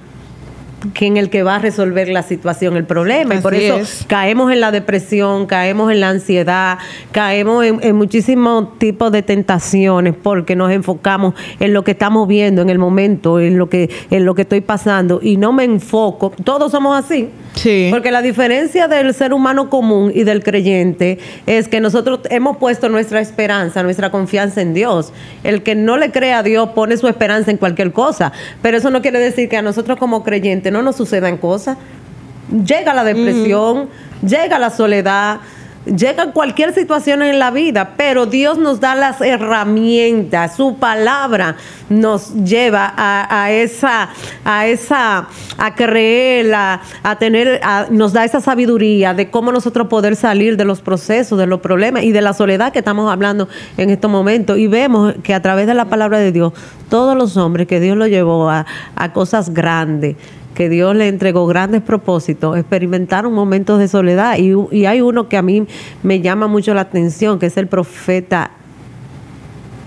Que en el que va a resolver la situación, el problema. y por eso es. caemos en la depresión, caemos en la ansiedad, caemos en, en muchísimos tipos de tentaciones porque nos enfocamos en lo que estamos viendo en el momento, en lo que, en lo que estoy pasando y no me enfoco. Todos somos así. Sí. Porque la diferencia del ser humano común y del creyente es que nosotros hemos puesto nuestra esperanza, nuestra confianza en Dios. El que no le cree a Dios pone su esperanza en cualquier cosa. Pero eso no quiere decir que a nosotros como creyentes no nos sucedan cosas. Llega la depresión, llega la soledad, llega cualquier situación en la vida, pero Dios nos da las herramientas, su palabra nos lleva a, a esa, a esa, a creer, a, a tener, a- nos da esa sabiduría de cómo nosotros poder salir de los procesos, de los problemas y de la soledad que estamos hablando en estos momentos. Y vemos que a través de la palabra de Dios, todos los hombres que Dios los llevó a, a cosas grandes, que Dios le entregó grandes propósitos, experimentaron momentos de soledad. Y, y hay uno que a mí me llama mucho la atención, que es el profeta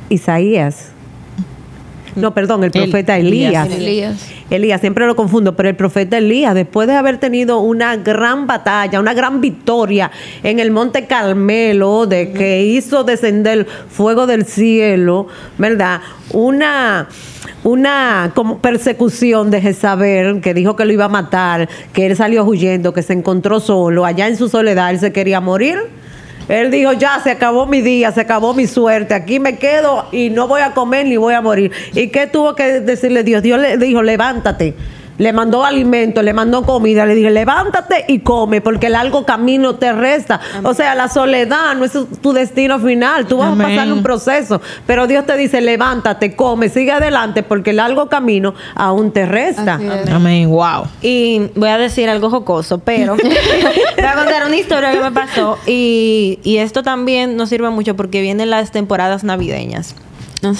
Isaías. No, perdón, el El- profeta Elías. Elías. Elías, siempre lo confundo, pero el profeta Elías, después de haber tenido una gran batalla, una gran victoria en el monte Carmelo, de que hizo descender fuego del cielo, ¿verdad? Una, una como persecución de Jezabel, que dijo que lo iba a matar, que él salió huyendo, que se encontró solo, allá en su soledad, él se quería morir. Él dijo, ya se acabó mi día, se acabó mi suerte, aquí me quedo y no voy a comer ni voy a morir. ¿Y qué tuvo que decirle Dios? Dios le dijo, levántate. Le mandó alimento, le mandó comida, le dije, levántate y come, porque el largo camino te resta. O sea, la soledad no es tu destino final, tú vas Amén. a pasar un proceso, pero Dios te dice, levántate, come, sigue adelante, porque el largo camino aún te resta. Es. Amén, wow. Y voy a decir algo jocoso, pero voy a contar una historia que me pasó. Y, y esto también nos sirve mucho porque vienen las temporadas navideñas.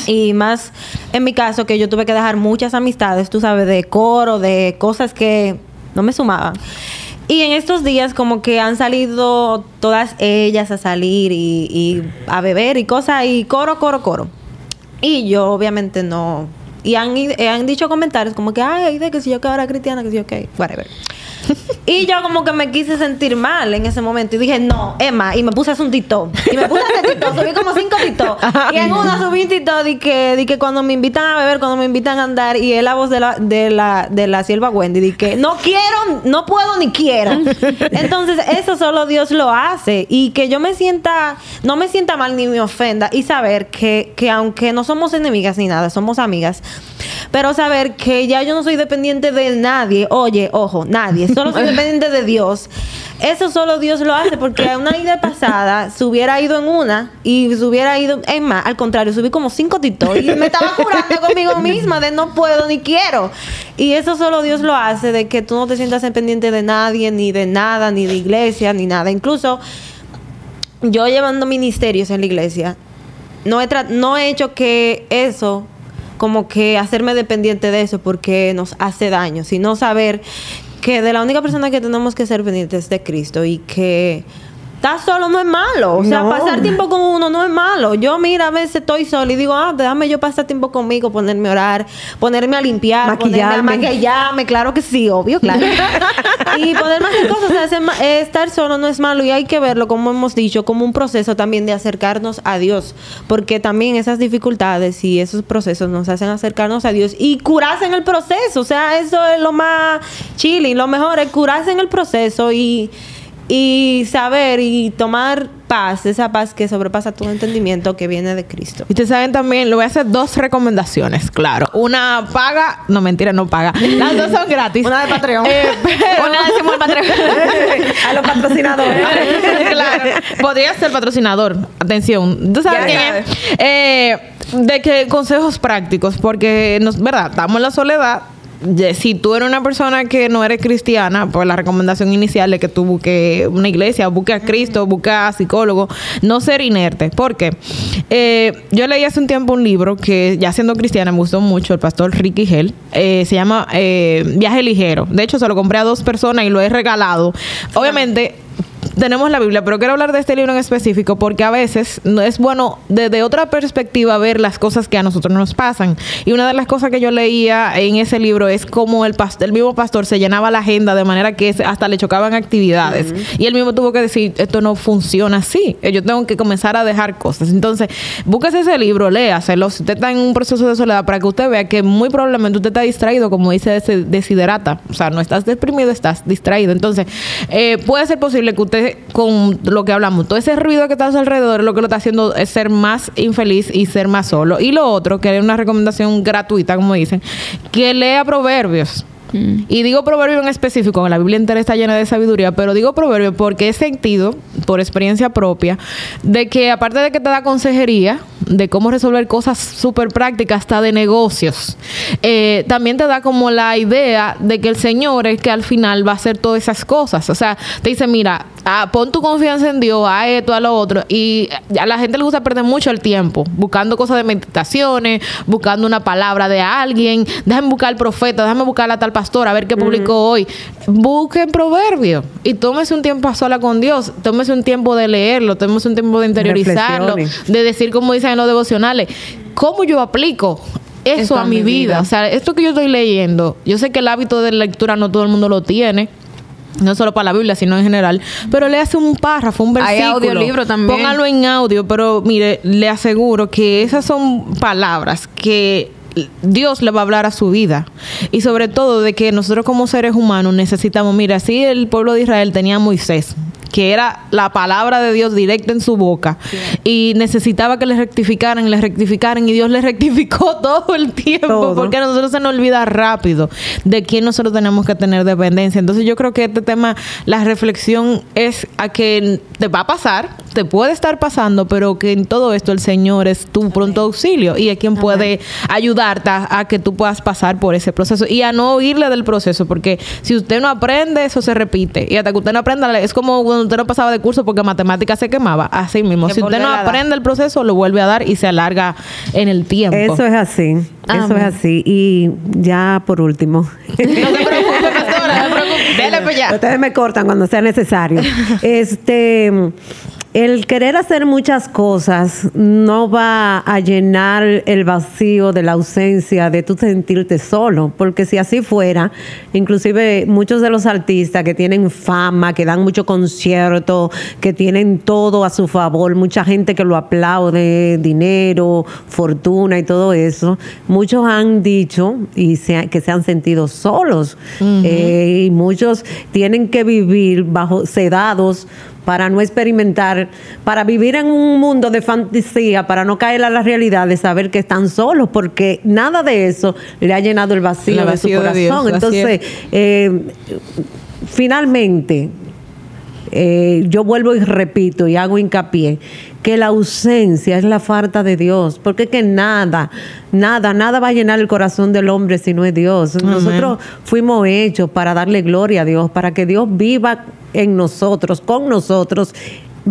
Y más en mi caso, que yo tuve que dejar muchas amistades, tú sabes, de coro, de cosas que no me sumaban. Y en estos días como que han salido todas ellas a salir y, a beber y cosas, y coro, coro, coro. Y yo obviamente no. Y han, han dicho comentarios como que, ay, de que si yo que ahora cristiana, que si yo que, whatever. Y yo como que me quise sentir mal en ese momento. Y dije, no, Emma. Y me puse a hacer un TikTok. Y me puse a hacer TikTok. Subí como cinco TikTok. Y en una subí un TikTok de que, de que cuando me invitan a beber, cuando me invitan a andar, y es la voz de la, de la, de la sierva Wendy, de que no quiero, no puedo ni quiero. Entonces, eso solo Dios lo hace. Y que yo me sienta, no me sienta mal ni me ofenda. Y saber que, que aunque no somos enemigas ni nada, somos amigas. Pero saber que ya yo no soy dependiente de nadie. Oye, ojo, nadie. Solo soy dependiente de Dios. Eso solo Dios lo hace porque una ida pasada se hubiera ido en una y se hubiera ido en más. Al contrario, subí como cinco TikTok y me estaba curando conmigo misma de no puedo ni quiero. Y eso solo Dios lo hace de que tú no te sientas pendiente de nadie, ni de nada, ni de iglesia, ni nada. Incluso yo llevando ministerios en la iglesia, no he, tra- no he hecho que eso, como que hacerme dependiente de eso porque nos hace daño, sino saber que de la única persona que tenemos que ser pendientes es de Cristo y que estar solo no es malo. O sea, No. pasar tiempo con uno no es malo. Yo, mira, a veces estoy sola y digo, ah, déjame yo pasar tiempo conmigo, ponerme a orar, ponerme a limpiar, ponerme a Maquillarme. maquillarme. Claro que sí, obvio, claro. y poderme hacer cosas. o sea, eh, estar solo no es malo y hay que verlo, como hemos dicho, como un proceso también de acercarnos a Dios. Porque también esas dificultades y esos procesos nos hacen acercarnos a Dios y curarse en el proceso. O sea, eso es lo más chile. Lo mejor es curarse en el proceso y, y saber y tomar paz, esa paz que sobrepasa todo entendimiento que viene de Cristo. Y ustedes saben también, le voy a hacer dos recomendaciones, claro. Una paga, no mentira, no paga. Las dos son gratis. Una de Patreon. Eh, pero- Una decimos el patrón. a los patrocinadores. claro. Podría ser patrocinador. Atención. ¿Tú sabes Ya quién es? Eh, de que consejos prácticos, porque nos, verdad, estamos en la soledad. Si tú eres una persona que no eres cristiana, pues la recomendación inicial es que tú busques una iglesia, busques a Cristo, busques a psicólogo, no ser inerte. ¿Por qué? Eh, yo leí hace un tiempo un libro que, ya siendo cristiana, me gustó mucho, el pastor Ricky Hell. Eh, se llama eh, Viaje Ligero. De hecho, se lo compré a dos personas y lo he regalado. Obviamente, tenemos la Biblia, pero quiero hablar de este libro en específico porque a veces no es bueno desde otra perspectiva ver las cosas que a nosotros nos pasan. Y una de las cosas que yo leía en ese libro es cómo el, past- el mismo pastor se llenaba la agenda de manera que hasta le chocaban actividades. Y él mismo tuvo que decir, esto no funciona así. Eh, Yo tengo que comenzar a dejar cosas. Entonces, búsquese ese libro, léaselo. Si usted está en un proceso de soledad, para que usted vea que muy probablemente usted está distraído, como dice ese desiderata. O sea, no estás deprimido, estás distraído. Entonces, eh, puede ser posible que usted, con lo que hablamos, todo ese ruido que está a su alrededor, lo que lo está haciendo es ser más infeliz y ser más solo. Y lo otro, que es una recomendación gratuita, como dicen, que lea proverbios. Y digo proverbio en específico, la Biblia entera está llena de sabiduría, pero digo proverbio porque he sentido, por experiencia propia, de que aparte de que te da consejería, de cómo resolver cosas súper prácticas, hasta de negocios, eh, también te da como la idea de que el Señor es que al final va a hacer todas esas cosas. O sea, te dice, mira, ah, pon tu confianza en Dios, a esto, a lo otro. Y a la gente le gusta perder mucho el tiempo buscando cosas de meditaciones, buscando una palabra de alguien. Déjame buscar al profeta, déjame buscar a tal pastor, a ver qué publicó hoy. Busquen proverbios y tómese un tiempo a sola con Dios. Tómese un tiempo de leerlo, tómese un tiempo de interiorizarlo, de decir, como dicen en los devocionales, ¿cómo yo aplico? Eso, a mi vida. O sea, esto que yo estoy leyendo, yo sé que el hábito de lectura no todo el mundo lo tiene, no solo para la Biblia, sino en general. Pero le hace un párrafo, un Hay versículo. audiolibro también. Póngalo en audio, pero mire, le aseguro que esas son palabras que Dios le va a hablar a su vida. Y sobre todo de que nosotros como seres humanos necesitamos, mira, así el pueblo de Israel tenía a Moisés que era la palabra de Dios directa en su boca y necesitaba que le rectificaran, le rectificaran y Dios le rectificó todo el tiempo Todo. porque a nosotros se nos olvida rápido de quién nosotros tenemos que tener dependencia. Entonces yo creo que este tema, la reflexión es a que te va a pasar, te puede estar pasando, pero que en todo esto el Señor es tu pronto auxilio y es quien puede ayudarte a, a que tú puedas pasar por ese proceso y a no huirle del proceso, porque si usted no aprende, eso se repite. Y hasta que usted no aprenda, es como cuando usted no pasaba de curso porque matemática se quemaba, así mismo. Que Si usted no aprende el proceso, lo vuelve a dar y se alarga en el tiempo. Eso es así. Eso es así. Y ya por último. No se preocupe, pastora, no se preocupe. Dele pues ya. Ustedes me cortan cuando sea necesario. este el querer hacer muchas cosas no va a llenar el vacío de la ausencia de tú sentirte solo, porque si así fuera, inclusive muchos de los artistas que tienen fama, que dan mucho concierto, que tienen todo a su favor, mucha gente que lo aplaude, dinero, fortuna y todo eso, muchos han dicho y se- que se han sentido solos. Eh, y muchos tienen que vivir bajo sedados para no experimentar, para vivir en un mundo de fantasía, para no caer a la realidad de saber que están solos, porque nada de eso le ha llenado el vacío, El de su de corazón. Entonces, es. eh, finalmente, eh, yo vuelvo y repito y hago hincapié que la ausencia es la falta de Dios, porque es que nada, nada, nada va a llenar el corazón del hombre si no es Dios. Nosotros fuimos hechos para darle gloria a Dios, para que Dios viva en nosotros, con nosotros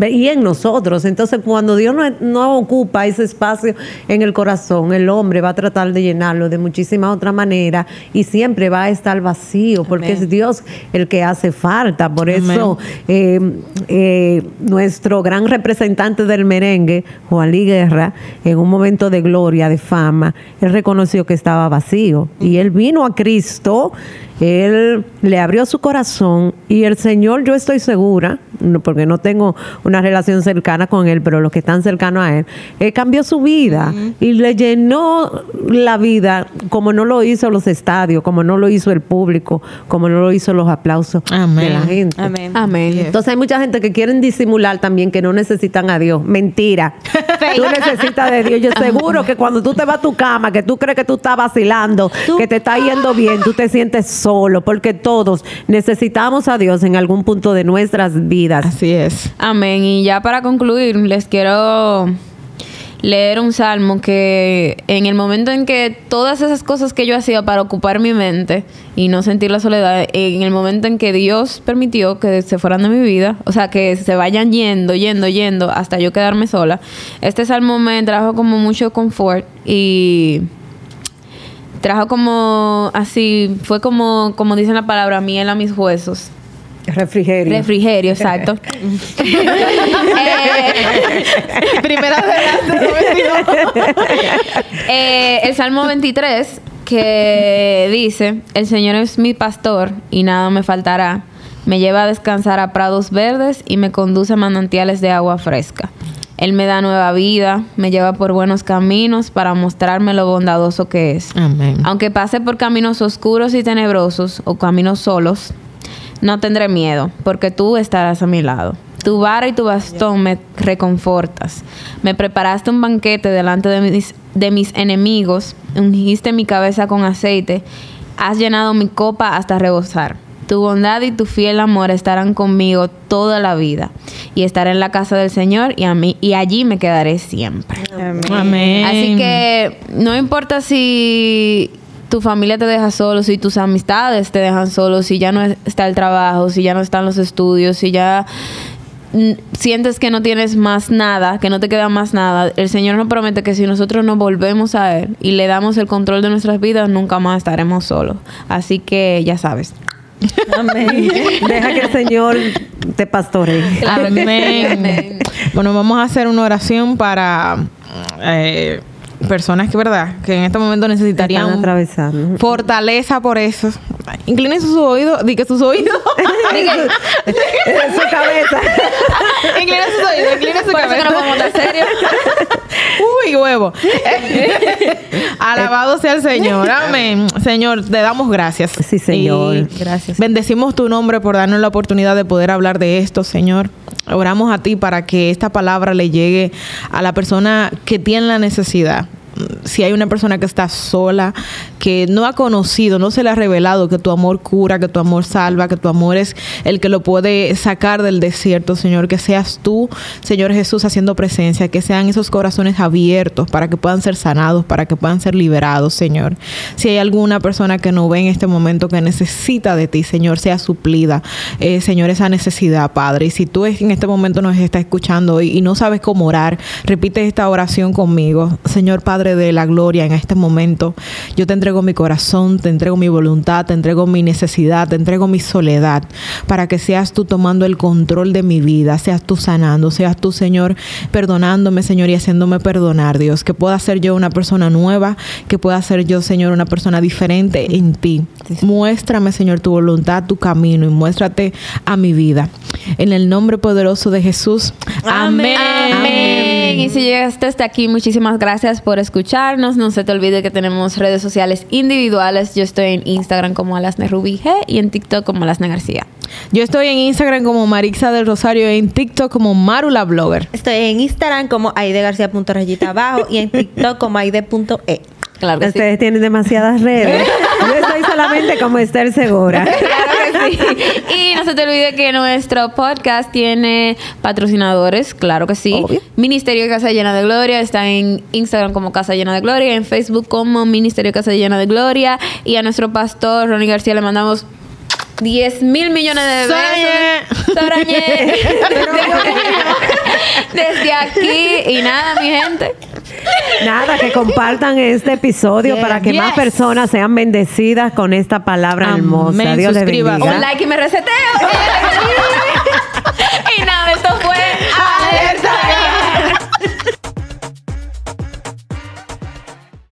y en nosotros. Entonces, cuando Dios no, no ocupa ese espacio en el corazón, el hombre va a tratar de llenarlo de muchísimas otras maneras y siempre va a estar vacío, porque Amén. es Dios el que hace falta. Por eso, eh, eh, nuestro gran representante del merengue, Juan Luis Guerra, en un momento de gloria, de fama, él reconoció que estaba vacío y él vino a Cristo. Él le abrió su corazón y el Señor, yo estoy segura, porque no tengo una relación cercana con Él, pero los que están cercanos a Él, Él cambió su vida y le llenó la vida como no lo hizo los estadios, como no lo hizo el público, como no lo hizo los aplausos Amén. de la gente. Amén. Amén. Entonces hay mucha gente que quieren disimular también que no necesitan a Dios. Mentira. tú necesitas de Dios. Yo seguro que cuando tú te vas a tu cama, que tú crees que tú estás vacilando, que te está yendo bien, tú te sientes solo, porque todos necesitamos a Dios en algún punto de nuestras vidas. Así es. Amén. Y ya para concluir, les quiero leer un salmo que en el momento en que todas esas cosas que yo hacía para ocupar mi mente y no sentir la soledad, en el momento en que Dios permitió que se fueran de mi vida, o sea, que se vayan yendo, yendo, yendo, hasta yo quedarme sola, este salmo me trajo como mucho confort y trajo como así, fue como, como dice la palabra, miel a mis huesos. Refrigerio. Refrigerio, exacto. Eh, Primera de eh, el Salmo 23 que dice, el Señor es mi pastor y nada me faltará. Me lleva a descansar a prados verdes y me conduce a manantiales de agua fresca. Él me da nueva vida, me lleva por buenos caminos para mostrarme lo bondadoso que es. Amén. Aunque pase por caminos oscuros y tenebrosos o caminos solos, no tendré miedo, porque tú estarás a mi lado. Tu vara y tu bastón me reconfortas. Me preparaste un banquete delante de mis, de mis enemigos, ungiste mi cabeza con aceite, has llenado mi copa hasta rebosar. Tu bondad y tu fiel amor estarán conmigo toda la vida, y estaré en la casa del Señor y, a mí, y allí me quedaré siempre. Amén. Así que no importa si tu familia te deja solo, si tus amistades te dejan solo, si ya no está el trabajo, si ya no están los estudios, si ya sientes que no tienes más nada, que no te queda más nada, el Señor nos promete que si nosotros nos volvemos a Él y le damos el control de nuestras vidas, nunca más estaremos solos. Así que ya sabes. Amén. Deja que el Señor te pastoree. Amén. Bueno, vamos a hacer una oración para eh, personas que, ¿verdad? Que en este momento necesitarían fortaleza por eso. Inclinen sus oídos, di que sus oídos. En su cabeza. inclinen sus oídos, inclinen su que cabeza. no podemos estar serios. Uy, huevo. Alabado sea el Señor. Amén. Señor, te damos gracias. Sí, Señor. Y Gracias. Bendecimos tu nombre por darnos la oportunidad de poder hablar de esto, Señor. Oramos a ti para que esta palabra le llegue a la persona que tiene la necesidad. Si hay una persona que está sola, que no ha conocido, no se le ha revelado que tu amor cura, que tu amor salva, que tu amor es el que lo puede sacar del desierto, Señor, que seas tú, Señor Jesús, haciendo presencia, que sean esos corazones abiertos para que puedan ser sanados, para que puedan ser liberados, Señor. Si hay alguna persona que no ve en este momento que necesita de ti, Señor, sea suplida, eh, Señor, esa necesidad, Padre. Y si tú en este momento nos estás escuchando y, y no sabes cómo orar, repite esta oración conmigo. Señor Padre del la gloria en este momento. Yo te entrego mi corazón, te entrego mi voluntad, te entrego mi necesidad, te entrego mi soledad, para que seas tú tomando el control de mi vida, seas tú sanando, seas tú, Señor, perdonándome, Señor, y haciéndome perdonar, Dios, que pueda ser yo una persona nueva, que pueda ser yo, Señor, una persona diferente en ti. Muéstrame, Señor, tu voluntad, tu camino y muéstrate a mi vida. En el nombre poderoso de Jesús. Amén. Amén. Y si llegaste hasta aquí, muchísimas gracias por escucharnos. No se te olvide que tenemos redes sociales individuales. Yo estoy en Instagram como Alasne Rubí G y en TikTok como Alasne García. Yo estoy en Instagram como Marixa del Rosario y en TikTok como Marula Blogger. Estoy en Instagram como aidegarcia.rayita abajo y en TikTok como aide.e. Claro que sí. Ustedes tienen demasiadas redes. Yo estoy solamente como Esther Segura. Claro que sí. Y no se te olvide que nuestro podcast tiene patrocinadores, claro que sí. Obvio. Ministerio Casa Llena de Gloria está en Instagram como Casa Llena de Gloria, en Facebook como Ministerio Casa Llena de Gloria. Y a nuestro pastor Ronnie García le mandamos 10 mil millones de besos. Sorañé. Desde aquí. Y nada, mi gente. Nada, que compartan este episodio Yeah. para que más personas sean bendecidas con esta palabra Amén. hermosa. Dios les bendiga. Un like y me reseteo. y nada, esto